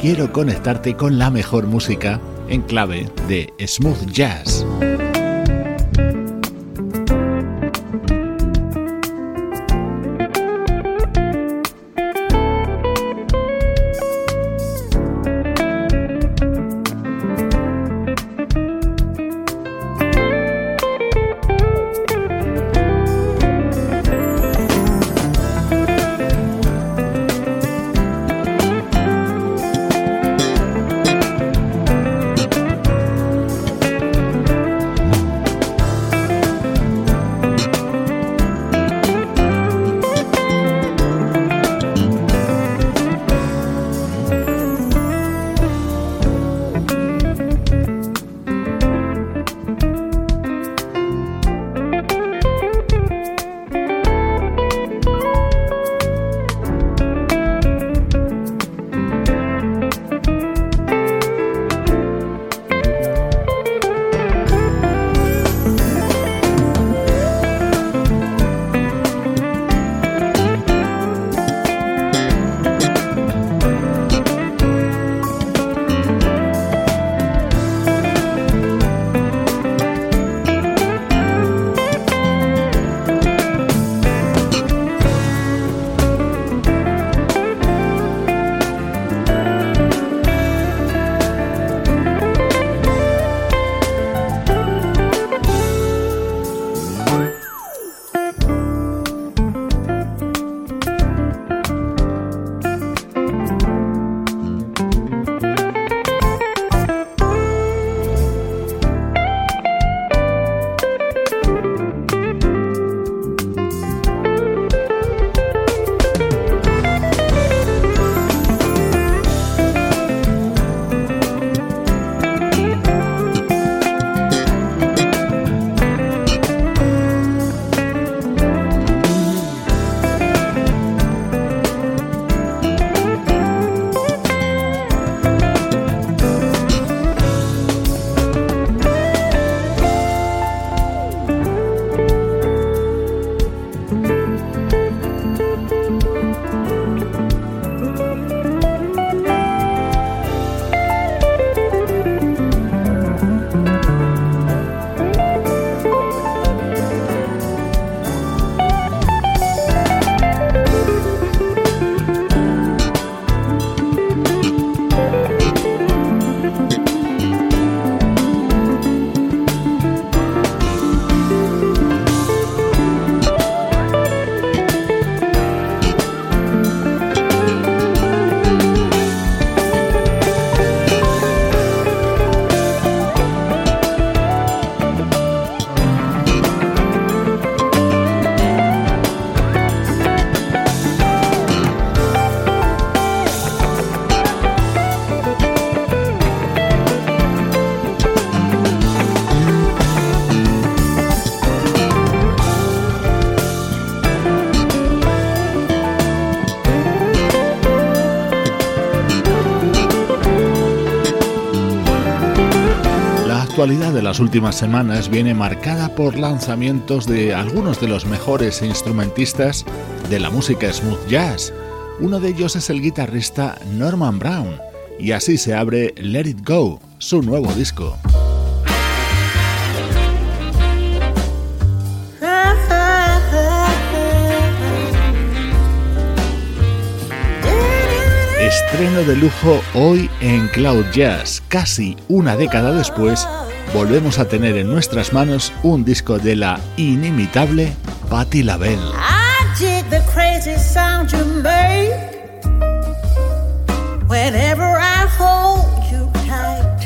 quiero conectarte con la mejor música en clave de smooth jazz. Las últimas semanas viene marcada por lanzamientos de algunos de los mejores instrumentistas de la música smooth jazz. Uno de ellos es el guitarrista Norman Brown, y así se abre Let It Go, su nuevo disco. Estreno de lujo hoy en Cloud Jazz, casi una década después volvemos a tener en nuestras manos un disco de la inimitable Patti LaBelle. the crazy sound you make whenever I hold you tight.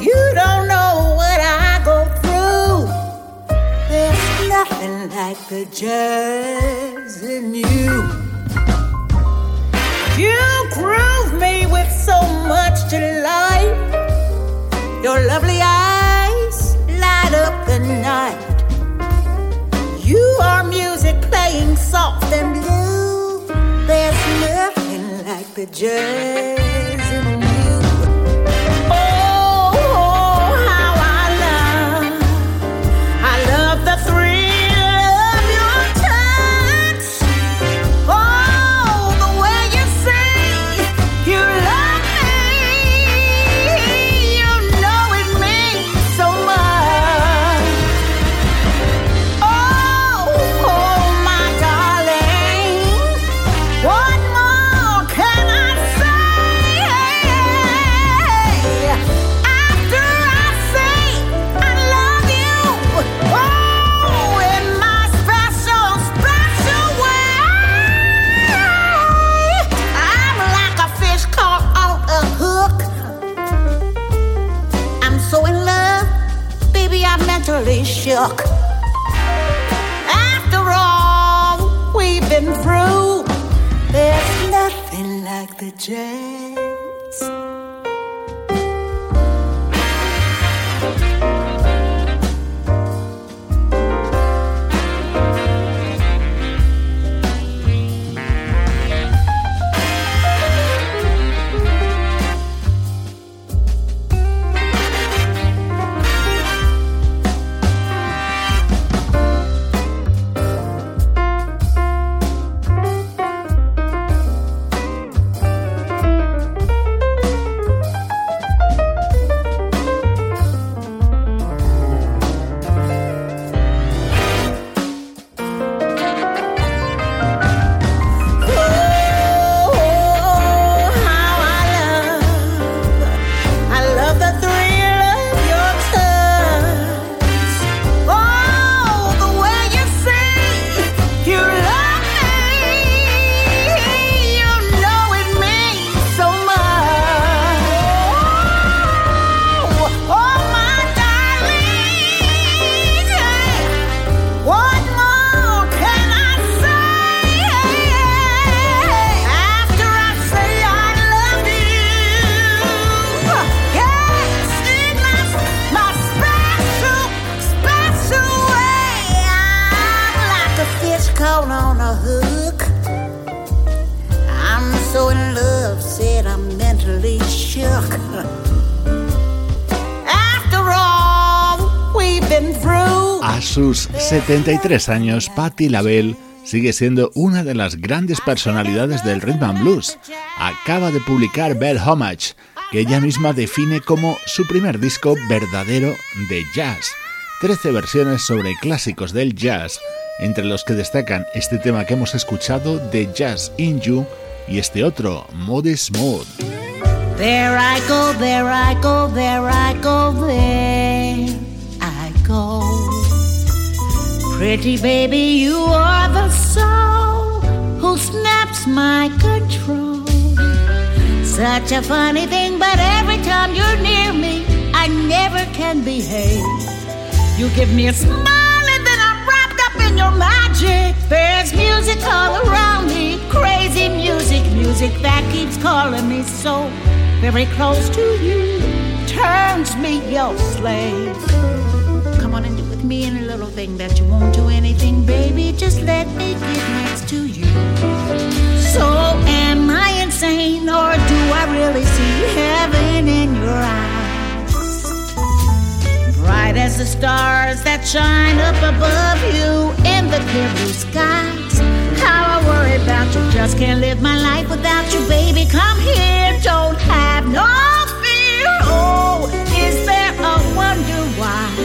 You don't know what I go through. There's nothing like the jazz in you. Your lovely eyes light up the night. You are music playing soft and blue. There's nothing like the jazz. 73 años, Patti LaBelle sigue siendo una de las grandes personalidades del rhythm and blues. Acaba de publicar Bell Homage, que ella misma define como su primer disco verdadero de jazz. Trece versiones sobre clásicos del jazz, entre los que destacan este tema que hemos escuchado de Jazz in You y este otro, Moody Smooth. There I go, there I go, there I go, there I go. Pretty baby, you are the soul who snaps my control. Such a funny thing, but every time you're near me, I never can behave. You give me a smile and then I'm wrapped up in your magic. There's music all around me, crazy music, music that keeps calling me so very close to you. Turns me your slave. Little thing that you won't do anything, baby. Just let me get next to you. So, am I insane, or do I really see heaven in your eyes? Bright as the stars that shine up above you in the clear blue skies. How I worry about you, just can't live my life without you, baby. Come here, don't have no fear. Oh, is there a wonder why?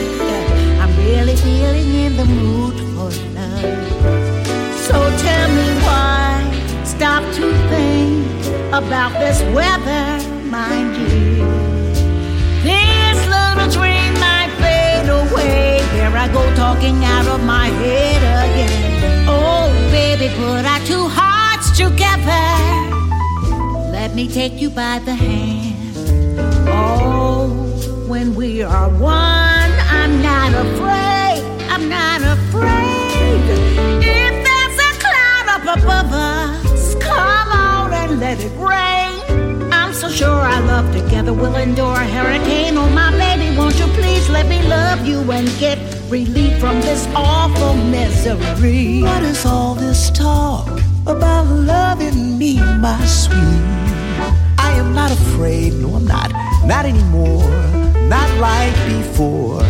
Feeling in the mood for love. So tell me why stop to think about this weather, mind you. This little dream might fade away. Here I go talking out of my head again. Oh, baby, put our two hearts together. Let me take you by the hand. Oh, when we are one, I'm not afraid. I'm not afraid. If there's a cloud up above us, come on and let it rain. I'm so sure our love together will endure a hurricane. Oh, my baby, won't you please let me love you and get relief from this awful misery? What is all this talk about loving me, my sweet? I am not afraid, no, I'm not, not anymore, not like before.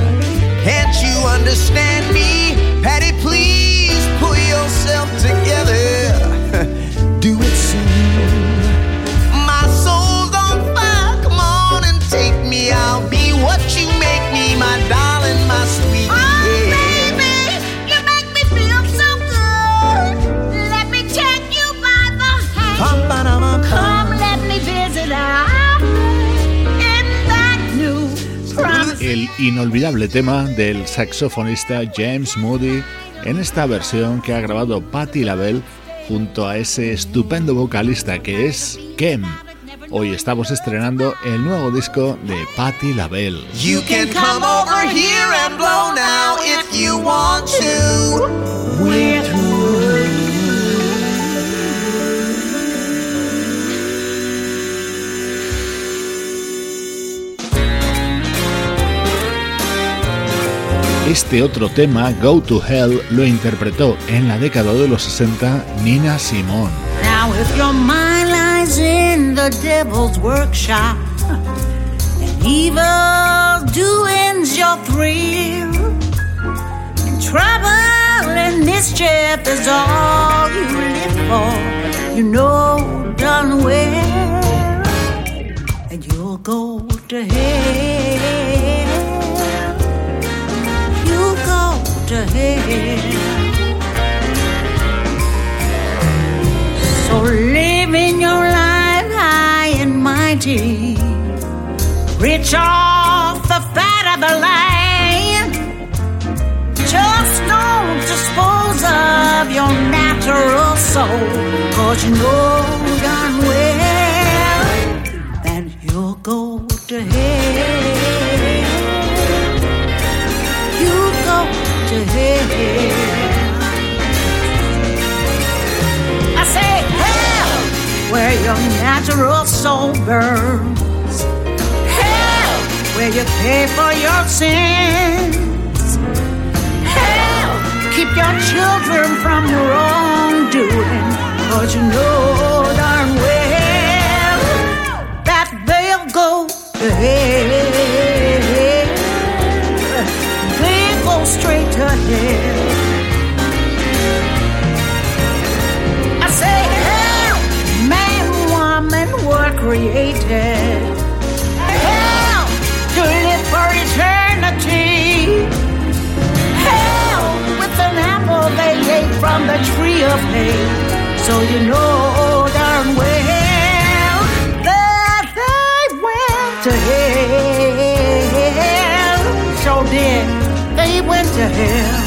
Can't you understand me? Patty, please pull yourself together. Do it soon. My soul's on fire, come on and take me. I'll be inolvidable tema del saxofonista James Moody en esta versión que ha grabado Patti LaBelle junto a ese estupendo vocalista que es Kem. Hoy estamos estrenando el nuevo disco de Patti LaBelle. You can come over here and blow now if you want to. Este otro tema, Go to Hell, lo interpretó en la década de los 60 Nina Simone. Now if your mind lies in the devil's workshop and evil doings your thrill and trouble and mischief is all you live for, you know done well, and you'll go to hell. To hell. So living your life high and mighty, rich off the fat of the land. Just don't dispose of your natural soul, cause you know darn well that you'll go to hell. Your natural soul burns. Hell, where you pay for your sins. Hell, keep your children from wrongdoing. Cause you know darn well that they'll go to hell They go straight to hell. Created. Hell, to live for eternity. Hell, with an apple they ate from the tree of hate. So you know darn well that they went to hell. So did they went to hell.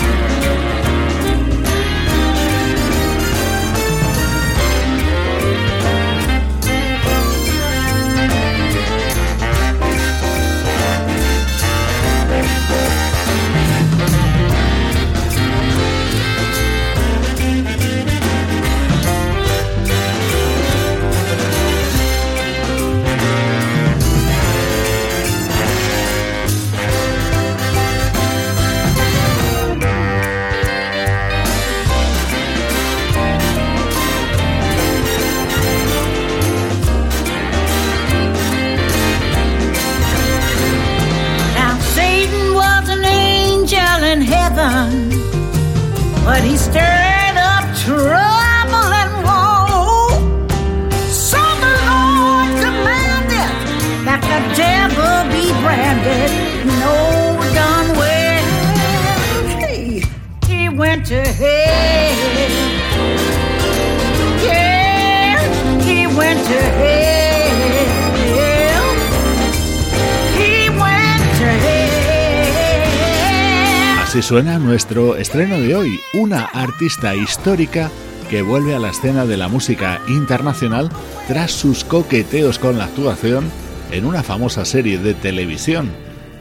Así suena nuestro estreno de hoy, una artista histórica que vuelve a la escena de la música internacional tras sus coqueteos con la actuación en una famosa serie de televisión.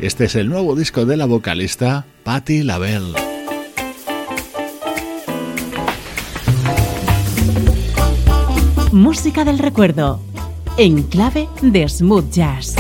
Este es el nuevo disco de la vocalista Patti LaBelle. Música del recuerdo, en clave de smooth jazz.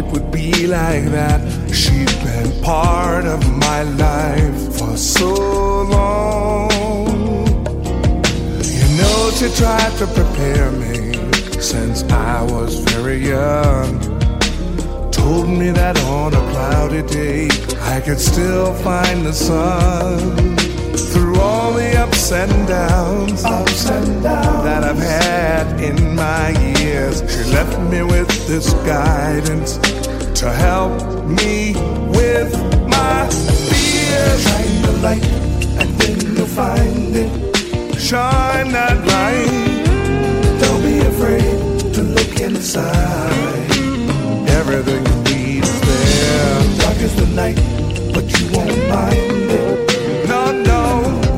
It would be like that. She'd been part of my life for so long. You know, she tried to prepare me since I was very young. Told me that on a cloudy day I could still find the sun through all the ups and downs, ups and downs that I've had in my years. She left me with this guidance to help me with my fears. Shine the light, and then you'll find it. Shine that light. Don't be afraid to look inside. Everything you need is there. Dark as the night, but you won't mind it. No, no.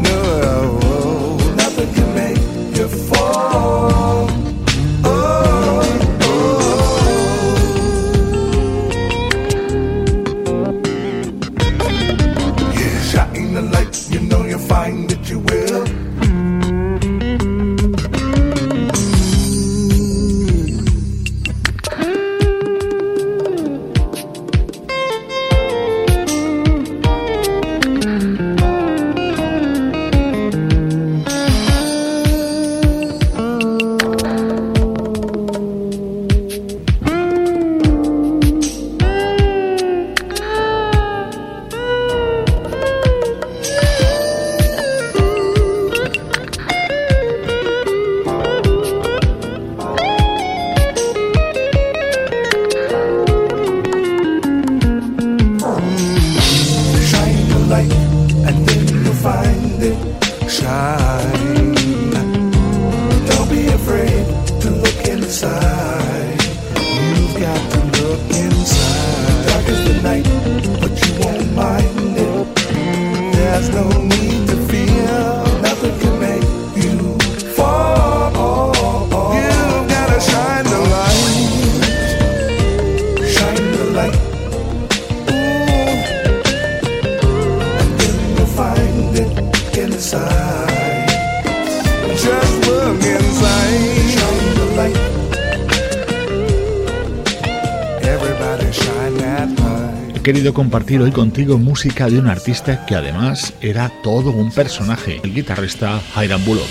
Compartir hoy contigo música de un artista que además era todo un personaje, el guitarrista Hiram Bullock.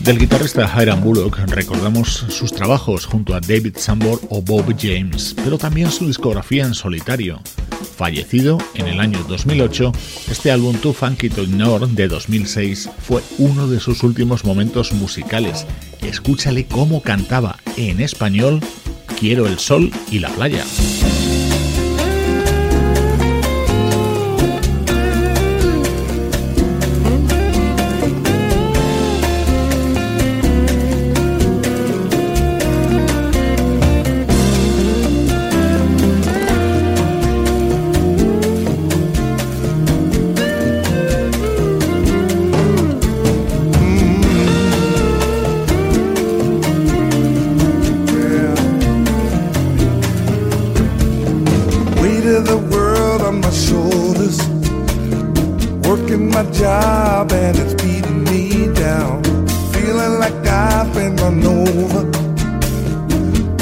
Del guitarrista Hiram Bullock recordamos sus trabajos junto a David Sambor o Bob James, pero también su discografía en solitario. Fallecido en el año 2008, este álbum Too Funky to Ignore de 2006 fue uno de sus últimos momentos musicales. Escúchale cómo cantaba en español Quiero el sol y la playa. My job and it's beating me down. Feeling like I've been run over.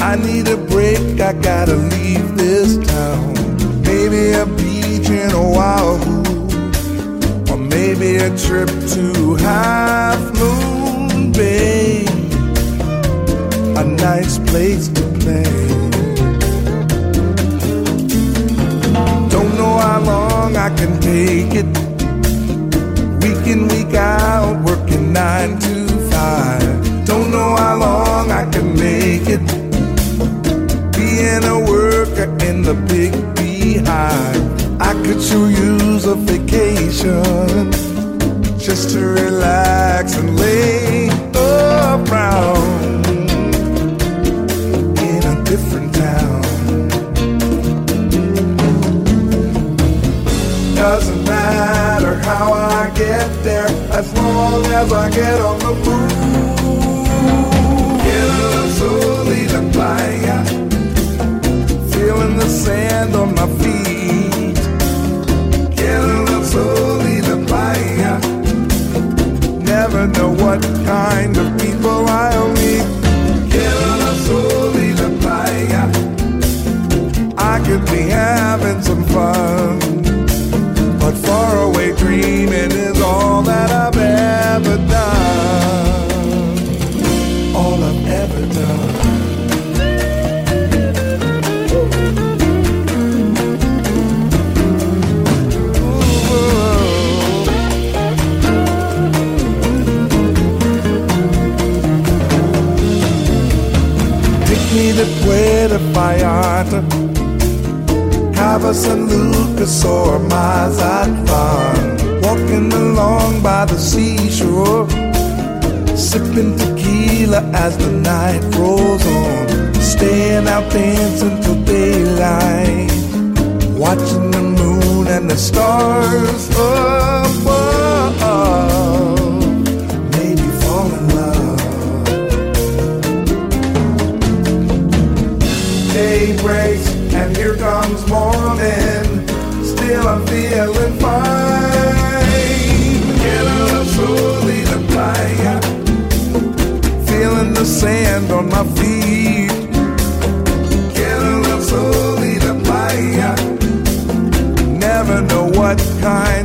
I need a break, I gotta leave this town. Maybe a beach in Oahu. Or maybe a trip to Half Moon Bay. A nice place to play. Don't know how long I can take it. In, week out, working nine to five. Don't know how long I can make it. Being a worker in the big beehive. I could sure use a vacation just to relax and lay around. ever get there as long as I get on the move. Quiero sol playa, feeling the sand on my feet. Quiero sol playa, never know what kind of people. Lucas or Mazatlan, walking along by the seashore, sipping tequila as the night rolls on, staying out dancing till daylight, watching the moon and the stars above. Maybe fall in love. Day breaks and here comes morning. Still I'm feeling fine. Queda slowly the playa. Feeling the sand on my feet. Queda slowly the playa. Never know what kind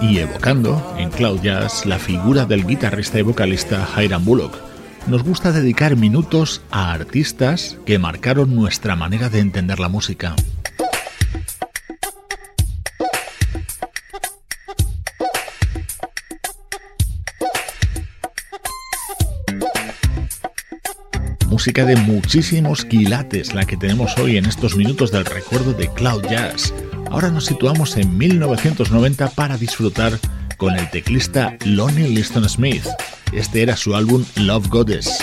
y evocando en Cloud Jazz la figura del guitarrista y vocalista Hiram Bullock. Nos gusta dedicar minutos a artistas que marcaron nuestra manera de entender la música. Música de muchísimos quilates la que tenemos hoy en estos minutos del recuerdo de Cloud Jazz. Ahora nos situamos en 1990 para disfrutar con el teclista Lonnie Liston Smith. Este era su álbum Love Goddess.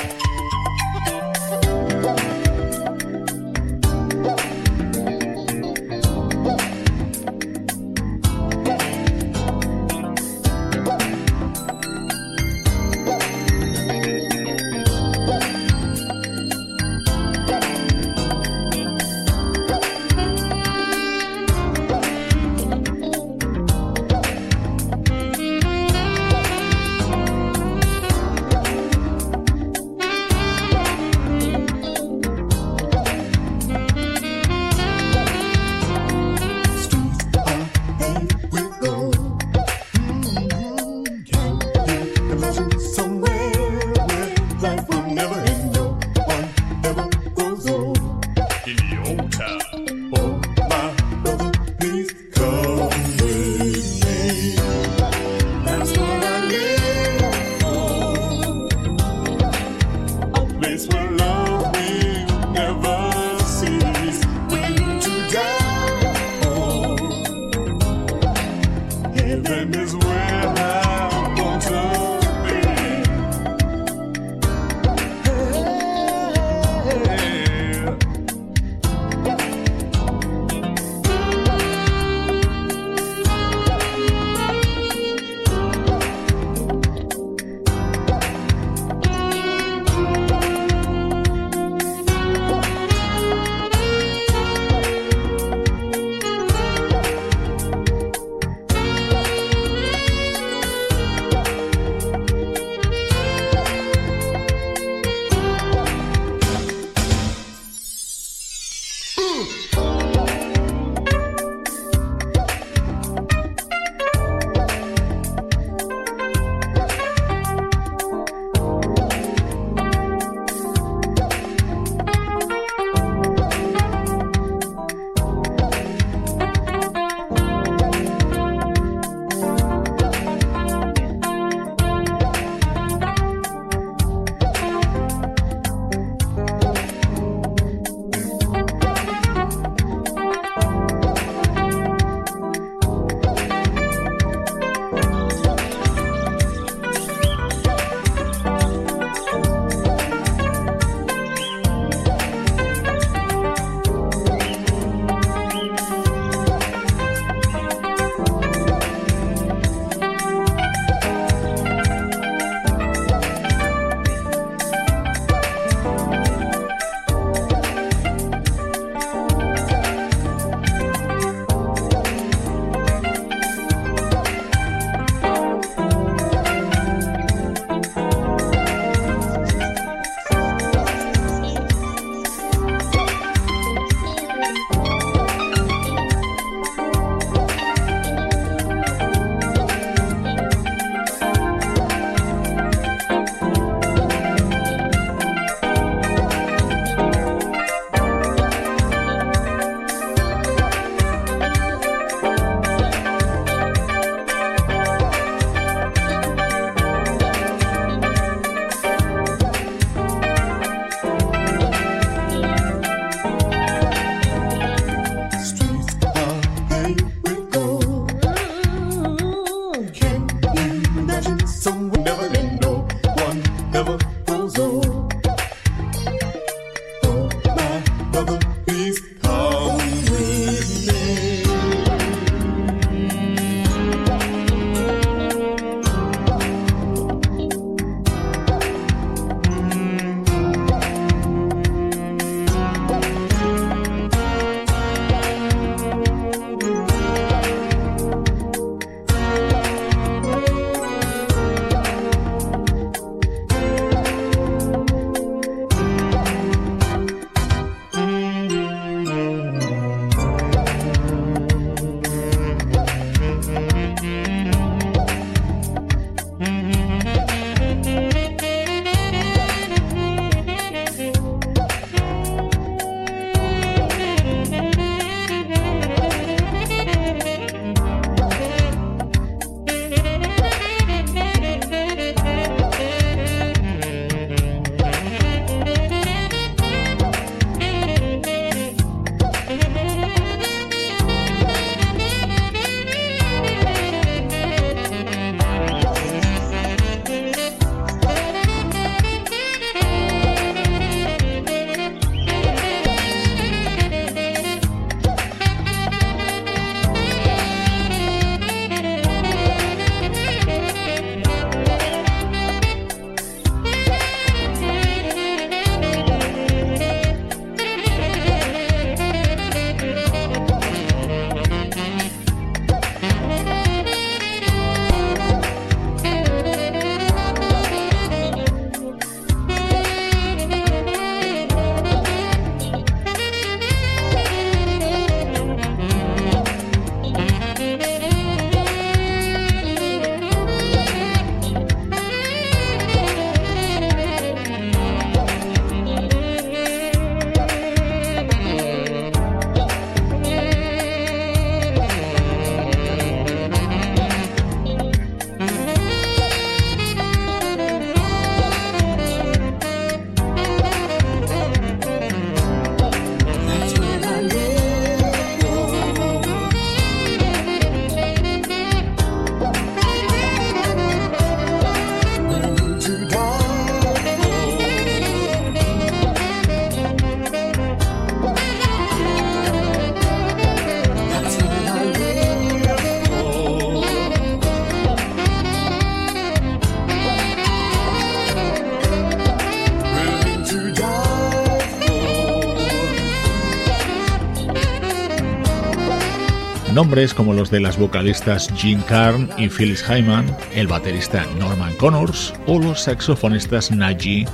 Como los de las vocalistas Jean Carn y Phyllis Hyman, el baterista Norman Connors o los saxofonistas Najee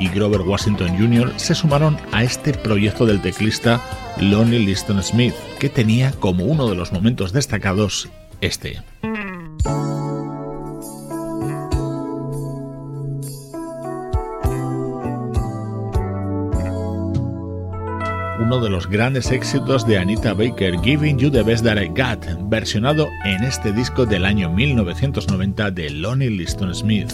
y Grover Washington Jr. se sumaron a este proyecto del teclista Lonnie Liston Smith, que tenía como uno de los momentos destacados este. De los grandes éxitos de Anita Baker, Giving You the Best That I Got, versionado en este disco del año 1990 de Lonnie Liston Smith.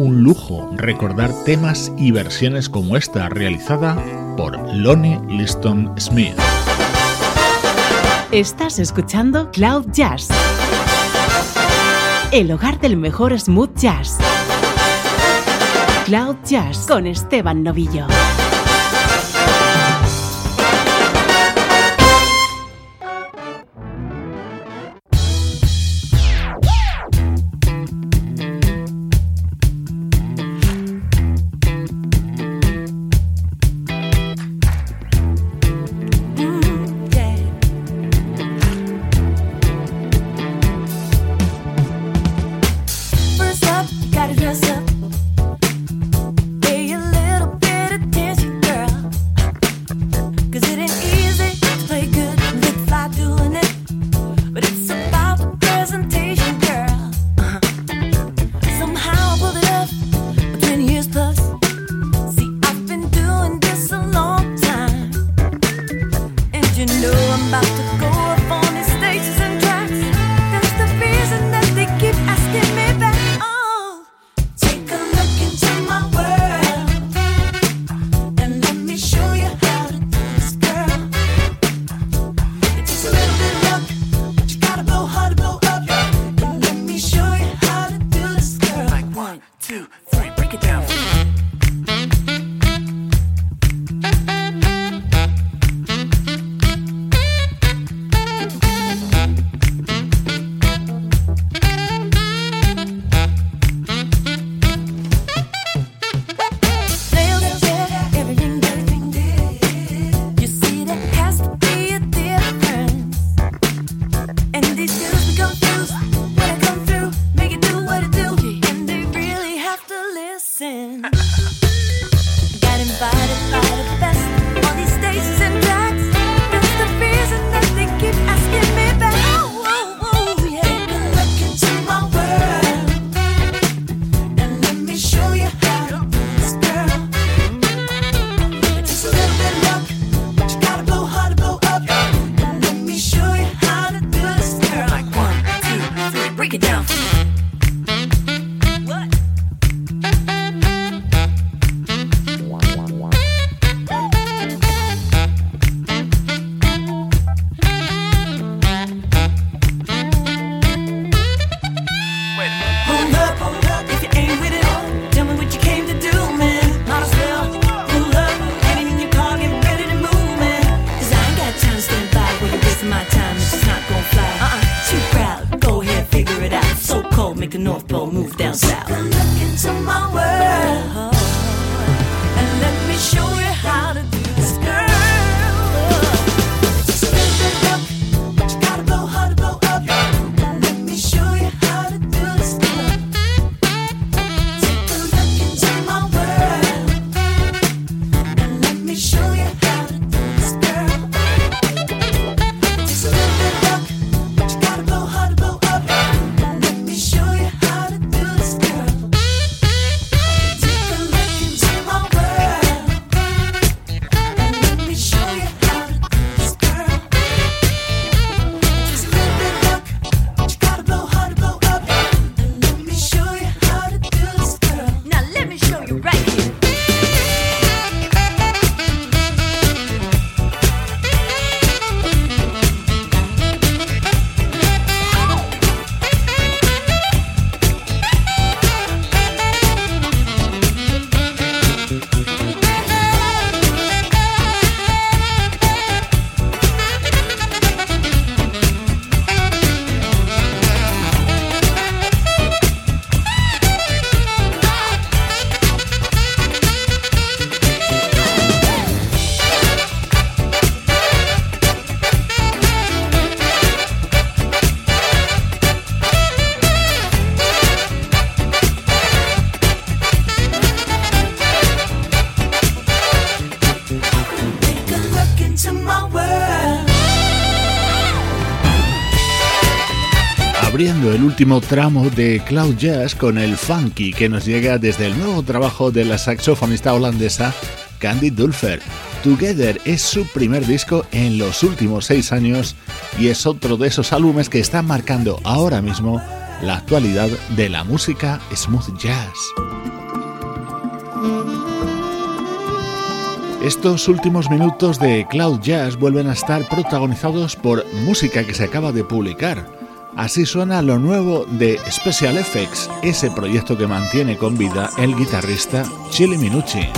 Un lujo recordar temas y versiones como esta realizada por Lonnie Liston Smith. Estás escuchando Cloud Jazz el hogar del mejor smooth jazz. Cloud Jazz con Esteban Novillo. Último tramo de Cloud Jazz con el funky que nos llega desde el nuevo trabajo de la saxofonista holandesa Candy Dulfer. Together es su primer disco en los últimos seis años y es otro de esos álbumes que están marcando ahora mismo la actualidad de la música smooth jazz. Estos últimos minutos de Cloud Jazz vuelven a estar protagonizados por música que se acaba de publicar Así suena lo nuevo de Special Effects, ese proyecto que mantiene con vida el guitarrista Chili Minucci.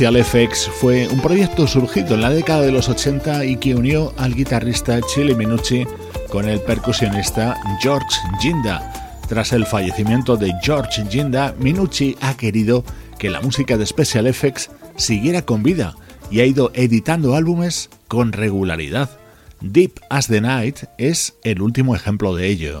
Special FX fue un proyecto surgido en la década de los 80 y que unió al guitarrista Chili Minucci con el percusionista George Ginda. Tras el fallecimiento de George Ginda, Minucci ha querido que la música de Special Effects siguiera con vida y ha ido editando álbumes con regularidad. Deep as the Night es el último ejemplo de ello.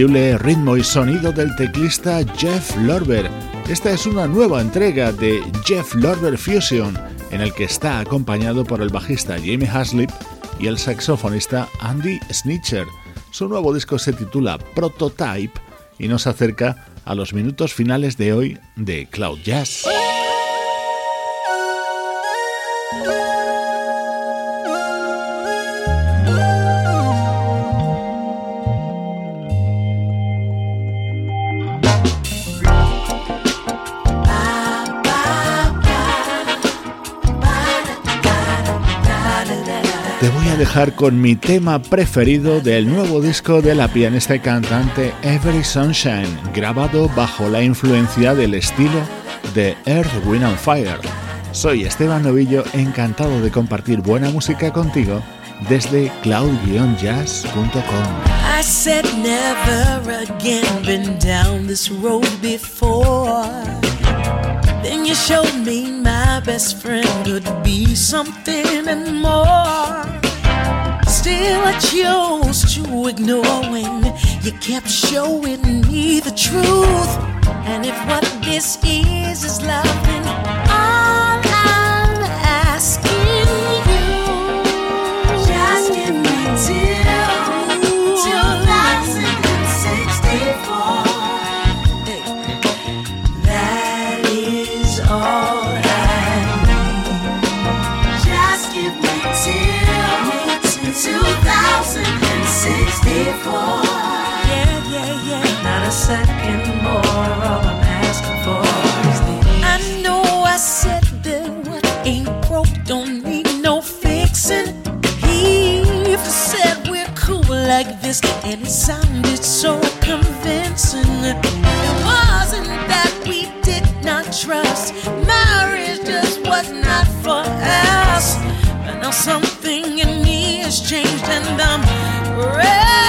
Inconfundible ritmo y sonido del teclista Jeff Lorber. Esta es una nueva entrega de Jeff Lorber Fusion, en el que está acompañado por el bajista Jamie Haslip y el saxofonista Andy Snitcher. Su nuevo disco se titula Prototype y nos acerca a los minutos finales de hoy de Cloud Jazz. Dejar con mi tema preferido del nuevo disco de la pianista y cantante Every Sunshine, grabado bajo la influencia del estilo de Earth, Wind and Fire. Soy Esteban Novillo, encantado de compartir buena música contigo desde cloud-jazz.com. Then you showed me my best friend could be something and more. Still, I chose to ignore when you kept showing me the truth. And if what this is is love, second more. All I'm asking for is the I know I said that what ain't broke don't need no fixing. He said we're cool like this, and it sounded so convincing. It wasn't that we did not trust. Marriage just was not for us. But now something in me has changed, and I'm ready